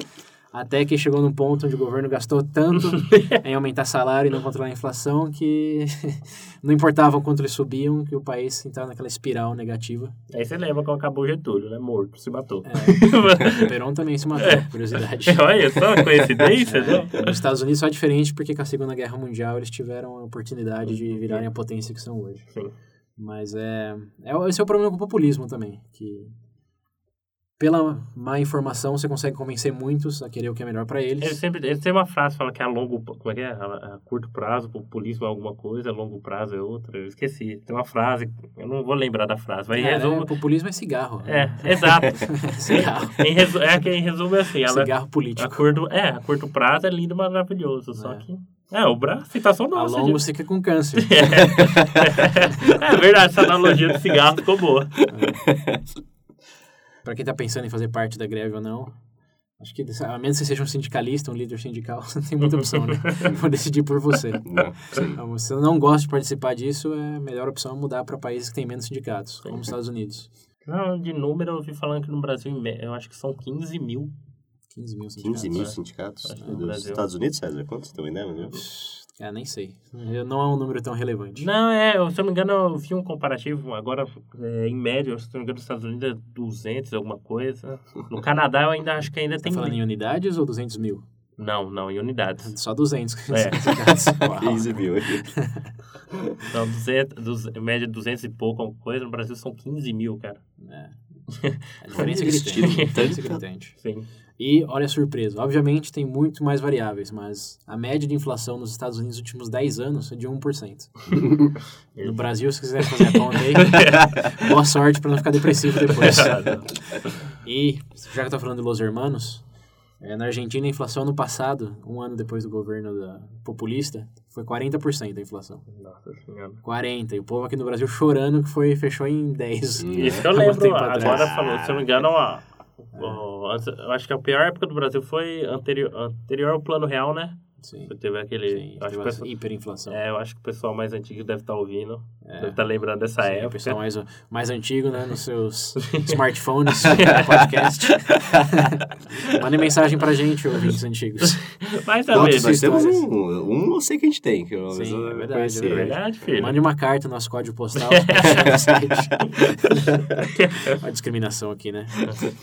Até que chegou num ponto onde o governo gastou tanto *laughs* em aumentar salário e não controlar a inflação que *laughs* não importava o quanto eles subiam, que o país entrava naquela espiral negativa. Aí você lembra quando acabou o Getúlio, né? Morto, se matou. É, o Perón também se *laughs* matou, curiosidade. Olha só, coincidência, né? Nos Estados Unidos só é diferente porque com a Segunda Guerra Mundial eles tiveram a oportunidade de virarem a potência que são hoje. Sim. Mas é, é esse é o problema com o populismo também, que pela má informação você consegue convencer muitos a querer o que é melhor para Ele eles. sempre ele tem uma frase que fala que é a longo como é que é? A, a curto prazo, populismo é alguma coisa, a longo prazo é outra. Eu esqueci. Tem uma frase, eu não vou lembrar da frase, mas em É, resumo. né, populismo é cigarro. É, exato. *laughs* cigarro. em resu, é que em resumo é assim, ela, Cigarro a político. curto, é, a curto prazo é lindo, maravilhoso, só É. que é, o braço, citação A nossa. longo gente. você fica com câncer. *laughs* é verdade, essa analogia do cigarro ficou boa. Para quem tá pensando em fazer parte da greve ou não, acho que a menos que você seja um sindicalista, um líder sindical, você *laughs* não tem muita opção, né? *laughs* Vou decidir por você. Não. Então, se você não gosta de participar disso, é a melhor opção mudar para países que têm menos sindicatos, como os Estados Unidos. Não, de número eu ouvi falando que no Brasil, eu acho que são 15 mil. 15 mil sindicatos. 15 mil é. sindicatos. Acho que Meu no Deus. Brasil. Estados Unidos, César? Quantos tem uma ideia? Meu? Ah, nem sei. Eu- Não é um número tão relevante. Não, é, eu, se eu não me engano, eu vi um comparativo, agora, é, em média, se eu não me engano, nos Estados Unidos é 200, alguma coisa. No Canadá eu ainda acho que ainda Tá tem... falando em unidades ou 200 mil? Não, não, em unidades. *laughs* Só 200 É. sindicatos. Uau. 15 mil. Então, 200, dos- em média 200 e pouco, alguma coisa, no Brasil são 15 mil, cara. É. A diferença é Eles A diferença gritante. Sim. E olha a surpresa. Obviamente tem muito mais variáveis, mas a média de inflação nos Estados Unidos nos últimos 10 anos é de 1%. *laughs* No Brasil, se quiser fazer a conta aí, boa sorte para não ficar depressivo depois. *laughs* E, já que eu tô falando de Los Hermanos, é, na Argentina a inflação no passado, um ano depois do governo da, populista, foi 40% a inflação. Nossa senhora. 40%. E o povo aqui no Brasil chorando que foi, fechou em 10%. Hum. Isso *laughs* que eu lembro, agora falou, se eu não me engano, ó, antes- eu acho que a pior época do Brasil foi anterior, anterior ao Plano Real, né? Sim. Teve aquele... Sim, eu acho teve que o essa pessoal- hiperinflação. É, eu acho que o pessoal mais antigo deve estar ouvindo. É. Deve estar lembrando dessa Sim, o época. pessoal mais, mais antigo, né? Nos seus *laughs* smartphones, *laughs* podcast. *laughs* Mandem mensagem pra gente, ouvintes antigos. Mas também, nós temos um, um eu sei que a gente tem. Que eu, Sim, eu é verdade, conheci. é é verdade, filho. Mande uma carta no nosso código postal. a discriminação aqui, né?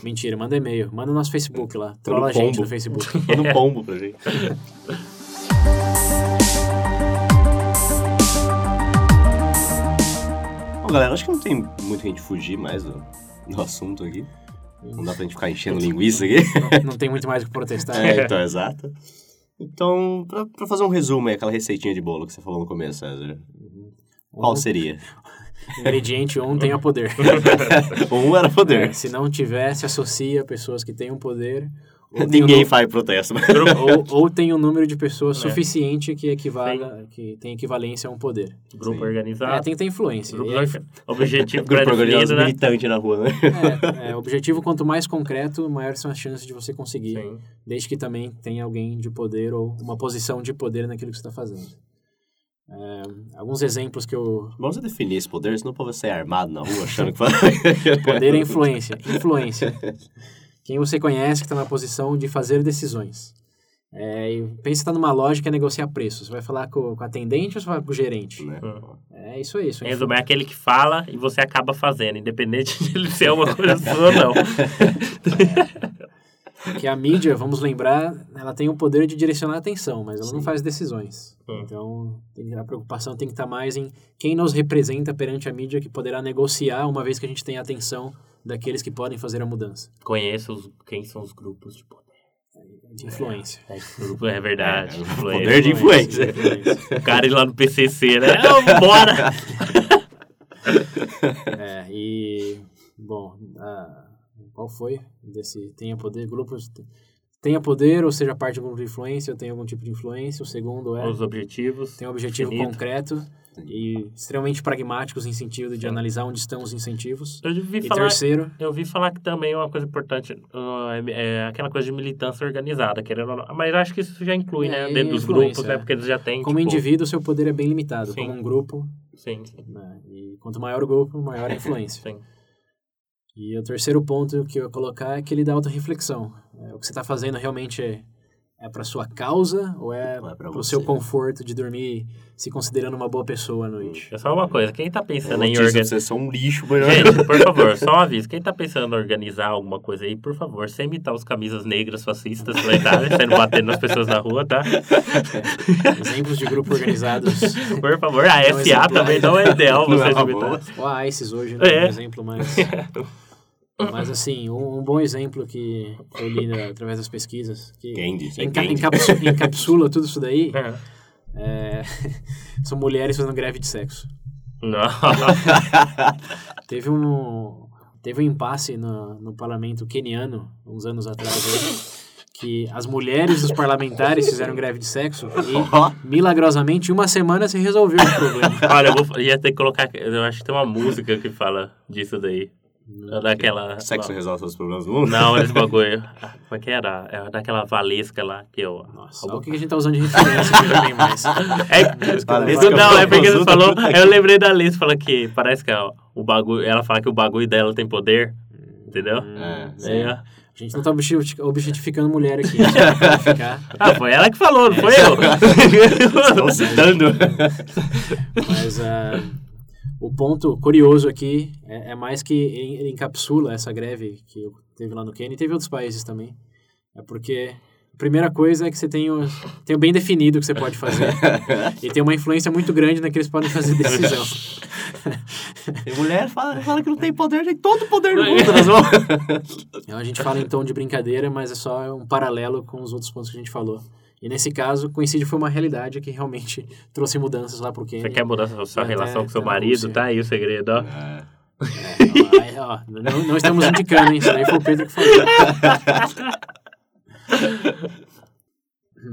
Mentira, manda e-mail. Manda no nosso Facebook lá. Trola a gente no Facebook. Manda um pombo pra gente. Bom, galera, acho que não tem muito que a gente fugir mais do, do assunto aqui. Não dá pra gente ficar enchendo linguiça aqui. Não, não tem muito mais o que protestar. É, então, exato. Então, pra, pra fazer um resumo aí, aquela receitinha de bolo que você falou no começo, César. Qual Um seria? *laughs* Ingrediente 1 um tenha poder. *laughs* Um era poder. Se não tiver, se associa a pessoas que tenham poder. Ninguém um, faz protesto. ou, ou tem um número de pessoas É. suficiente que equivalha, que tem equivalência a um poder. Grupo Sim. É, organizado. tem que ter influência. Grupo aí, *laughs* Objetivo Grupo organizado né? militante na rua, né? é, é, objetivo quanto mais concreto, maiores são as chances de você conseguir. Sim. Desde que também tenha alguém de poder ou uma posição de poder naquilo que você está fazendo. É, alguns exemplos que eu... Vamos definir esse poder, senão o povo vai sair armado na rua achando que. *laughs* Poder é influência. Influência. *laughs* Quem você conhece que está na posição de fazer decisões. É, e pensa que está numa loja que é negociar preço. Você vai falar com, com a atendente ou você vai com o gerente? né? É isso aí. Isso é resumo, é aquele que fala e você acaba fazendo, independente de ele ser uma coisa sua ou não. *laughs* que a mídia, vamos lembrar, ela tem o poder de direcionar a atenção, mas ela não Sim. faz decisões. Hum. Então, tem- a preocupação tem que estar mais em quem nos representa perante a mídia que poderá negociar uma vez que a gente tem a atenção daqueles que podem fazer a mudança Conheça os, quem são os grupos de poder. de influência. É, grupo, é verdade. É, influência. poder de influência. influência. O cara ir lá no PCC, né? *laughs* Não, bora! *laughs* É, e, bom, a- qual foi desse tenha poder? Grupos, tenha poder ou seja parte de um grupo de influência ou tenha algum tipo de influência. O segundo é Os objetivos. tem um objetivo definido. concreto e extremamente pragmáticos em sentido de analisar onde estão os incentivos. Eu vi E falar, terceiro, eu vi falar que também é uma coisa importante, uh, é, é aquela coisa de militância organizada, querendo ou não. Mas acho que isso já inclui, É, né? Dentro dos grupos, né? é. Porque eles já têm, como tipo, indivíduo, seu poder é bem limitado. Sim. Como um grupo, Sim, sim, né? e quanto maior o grupo, maior a influência. *laughs* sim. E o terceiro ponto que eu ia colocar é aquele da autorreflexão. É, o que você está fazendo realmente é, é para sua causa ou é, é para o você? seu conforto de dormir se considerando uma boa pessoa à noite? É só uma coisa, quem tá pensando em organizar... Vocês são um lixo, melhor. Gente, *laughs* por favor, só um aviso. Quem tá pensando em organizar alguma coisa aí, por favor, sem imitar os camisas negras fascistas pela Itália, saindo batendo nas pessoas na rua, tá? *laughs* Exemplos de grupo organizados. *laughs* Por favor, a Não, exemplar. também não é ideal Não é imitarem. boa. Ou a ISIS hoje, né? É. Um exemplo mais... Mas, assim, um, um bom exemplo que eu li né, através das pesquisas, que Candy, é enca Candy. encapsu encapsula tudo isso daí, É. é, *laughs* são mulheres fazendo greve de sexo. Não. *laughs* Teve um, teve um impasse no, no parlamento queniano, uns anos atrás, aí, que as mulheres dos parlamentares fizeram greve de sexo e, *laughs* milagrosamente, em uma semana se resolveu o problema. Olha, eu vou, ia ter que colocar. Eu acho que tem uma música que fala disso daí. É Daquela. Sexo resolve todos os problemas do mundo? Não, esse *laughs* bagulho. Como é que era? É daquela Valesca lá que eu. Nossa, o que a gente tá usando de referência que já tem mais. É, Valesca não, é porque você falou. *laughs* Eu lembrei da Alice, fala que parece que ó, o bagulho. Ela fala que o bagulho dela tem poder. Entendeu? É, É. A gente não tá objeti- objetificando mulher aqui, *laughs* Ah, foi ela que falou, não foi eu. Estão citando. mas ah, o ponto curioso aqui é, é mais que ele encapsula essa greve que teve lá no Quênia e teve outros países também. É porque a primeira coisa é que você tem o, tem o bem definido que você pode fazer *laughs* e tem uma influência muito grande naquilo que eles podem fazer decisão. Tem mulher fala, fala que não tem poder, tem todo o poder do mundo nas mãos. Então a gente fala em tom de brincadeira, mas é só um paralelo com os outros pontos que a gente falou. E nesse caso, coincide foi uma realidade que realmente *laughs* trouxe mudanças lá pro Quênia. Você quer mudar a sua relação com seu na marido? Tá aí o segredo, ó. É. Ó, aí, ó, não, não estamos indicando, hein? Isso daí foi o Pedro que falou.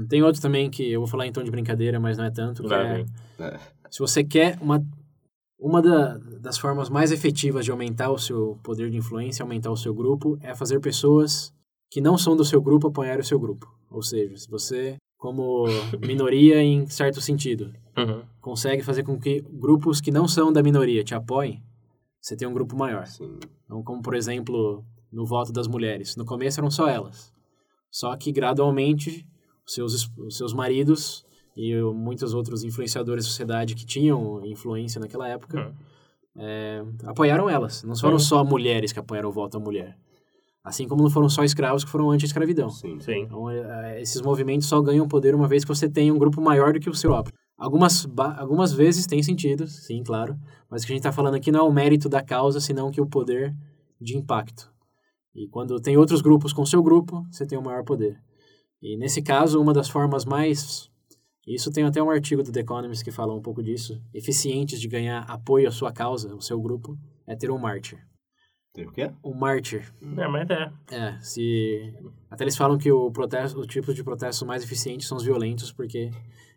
Tem outro também que eu vou falar em tom de brincadeira, mas não é tanto. É, se você quer uma, uma da- das formas mais efetivas de aumentar o seu poder de influência, aumentar o seu grupo, é fazer pessoas que não são do seu grupo apoiarem o seu grupo. Ou seja, se você, como minoria em certo sentido, Uhum. consegue fazer com que grupos que não são da minoria te apoiem, você tem um grupo maior. Sim. Então, como por exemplo, no voto das mulheres. No começo eram só elas. Só que gradualmente os seus, os seus maridos e muitos outros influenciadores da sociedade que tinham influência naquela época Uhum. é, apoiaram elas. Não foram Uhum. só mulheres que apoiaram o voto à mulher. Assim como não foram só escravos que foram anti-escravidão. Sim. Sim. Então, é, é, esses movimentos só ganham poder uma vez que você tem um grupo maior do que o seu próprio. Algumas, algumas vezes tem sentido, sim, claro, mas o que a gente está falando aqui não é o mérito da causa, senão que o poder de impacto. E quando tem outros grupos com seu grupo, você tem um maior poder. E nesse caso, uma das formas mais. Isso tem até um artigo do The Economist que fala um pouco disso. Eficientes de ganhar apoio à sua causa, ao seu grupo, é ter um mártir. Tem o quê? Um mártir É, mas é. é, se... Até eles falam que o protesto, o tipo de protesto mais eficiente são os violentos, porque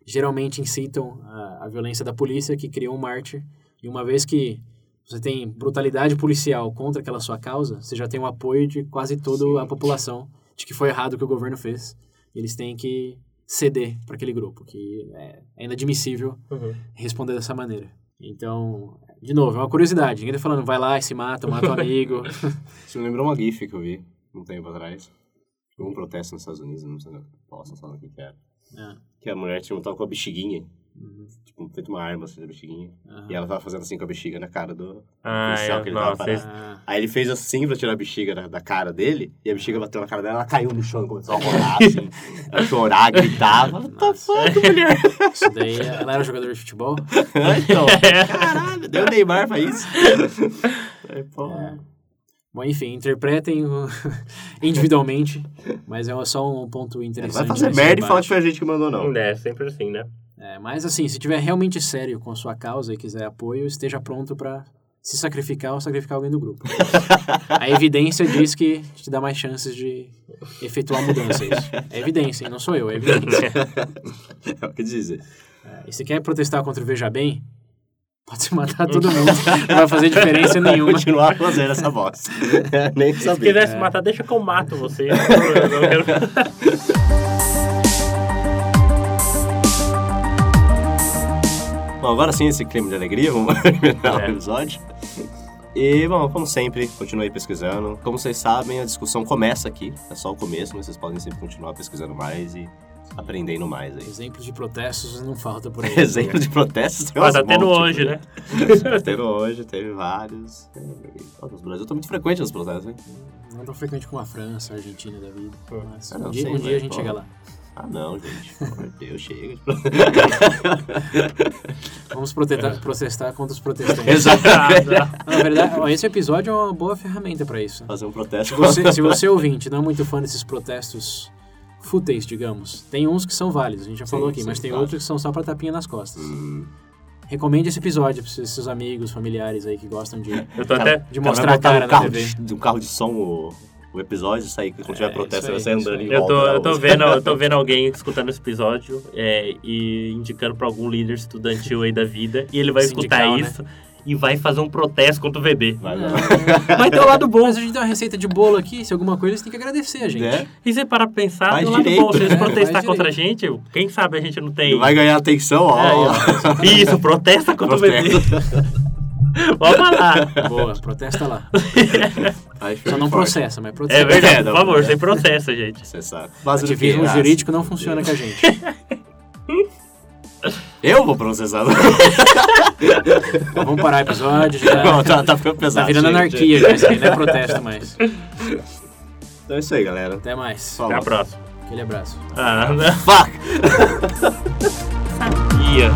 geralmente incitam a, a violência da polícia, que cria um mártir. E uma vez que você tem brutalidade policial contra aquela sua causa, você já tem o apoio de quase toda Sim. a população de que foi errado o que o governo fez. E eles têm que ceder para aquele grupo, que é, é inadmissível Uhum. responder dessa maneira. Então, de novo, é uma curiosidade. Ninguém tá falando, vai lá e se mata, mata o *laughs* amigo. Isso me lembrou uma GIF que eu vi um tempo atrás. Um protesto nos Estados Unidos, não sei não posso falar o que era. É. Que a mulher tinha tava com a bexiguinha. Uhum. Tipo, feito uma arma assim da bexiguinha. Aham. E ela tava fazendo assim com a bexiga na cara do Ah, policial é, que ele tava nossa, parado. esse- Ah, Aí ele fez assim pra tirar a bexiga da, da cara dele, e a bexiga bateu na cara dela, ela caiu no chão e começou a rolar, assim, *laughs* a chorar, gritar. What the fuck, mulher? isso daí, ela era jogadora de futebol? *laughs* então, *laughs* caralho, deu Neymar pra isso. Aí, pô, É. Bom, enfim, interpretem individualmente, mas é só um ponto Não interessante. vai fazer merda e falar debate. que foi a gente que mandou, não. É, sempre assim, né? É, mas assim, se tiver realmente sério com a sua causa e quiser apoio, esteja pronto para se sacrificar ou sacrificar alguém do grupo. *laughs* A evidência diz que te dá mais chances de efetuar mudanças. É evidência, hein? não sou eu, é evidência. *laughs* É o que dizem. E se quer protestar contra o Veja Bem, pode se matar todo mundo. Não vai fazer diferença nenhuma. Continuar fazendo essa bosta. *laughs* Nem Se sabia. quisesse matar, deixa que eu mato você. Eu não quero- Bom, agora sim, esse clima de alegria, vamos *laughs* terminar É. o episódio. E, bom, como sempre, continue pesquisando. Como vocês sabem, a discussão começa aqui. É só o começo, mas vocês podem sempre continuar pesquisando mais e aprendendo mais aí. Exemplos de protestos não falta por aí. *laughs* Exemplo de protestos tem uns tá tendo hoje, né? *laughs* Teve hoje, teve vários. É, No Brasil tá muito frequente os protestos, hein? Não tão frequente como a França, a Argentina da vida. Mas Ah, um não, dia, um dia mas, a gente pô. chega lá. Ah, não, gente. Pelo amor de Deus, chega. *laughs* Vamos protestar, protestar contra os protestantes. Exato. Na verdade, ó, esse episódio é uma boa ferramenta para isso. Fazer um protesto. Se você, se você ouvinte não é muito fã desses protestos fúteis, digamos, tem uns que são válidos, a gente já Sim, falou aqui, sim, mas tem claro. outros que são só pra tapinha nas costas. Hum, Recomende esse episódio para seus amigos, familiares aí que gostam de, Eu tô cara, até. de o cara mostrar a cara um na carro TV. de, de um carro de som o, o episódio sair quando tiver É, protesto, você aí, andando em Eu volta. tô, da eu tô vendo, eu tô *laughs* vendo alguém escutando esse episódio é, e indicando pra algum líder estudantil aí da vida. E ele vai escutar Sindical, né? isso e vai fazer um protesto contra o VB. Vai, Não. vai. Vai ter o lado bom. Mas a gente tem uma receita de bolo aqui, se alguma coisa, você tem que agradecer a gente. Né? E você para pra pensar, Faz tem um lado direito, bom. Se eles né? protestar contra a direito. gente, quem sabe a gente não tem. Vai ganhar atenção, ó. É, ó. Isso, protesta contra o VB. Vamos lá. Boa, protesta lá. Só não forte. processa, mas protesta. É verdade, por favor, sem processo, gente. Você sabe. Base do Ativismo jurídico não funciona com a gente. *laughs* Eu vou processar. Bom, vamos parar o episódio, já Não, tá, tá ficando tá pesado. virando chega, anarquia, já, isso aí não é protesto mais. Então é isso aí, galera. Até mais. Falou. Até a próxima. Aquele abraço. Ah, não Fuck! sabia.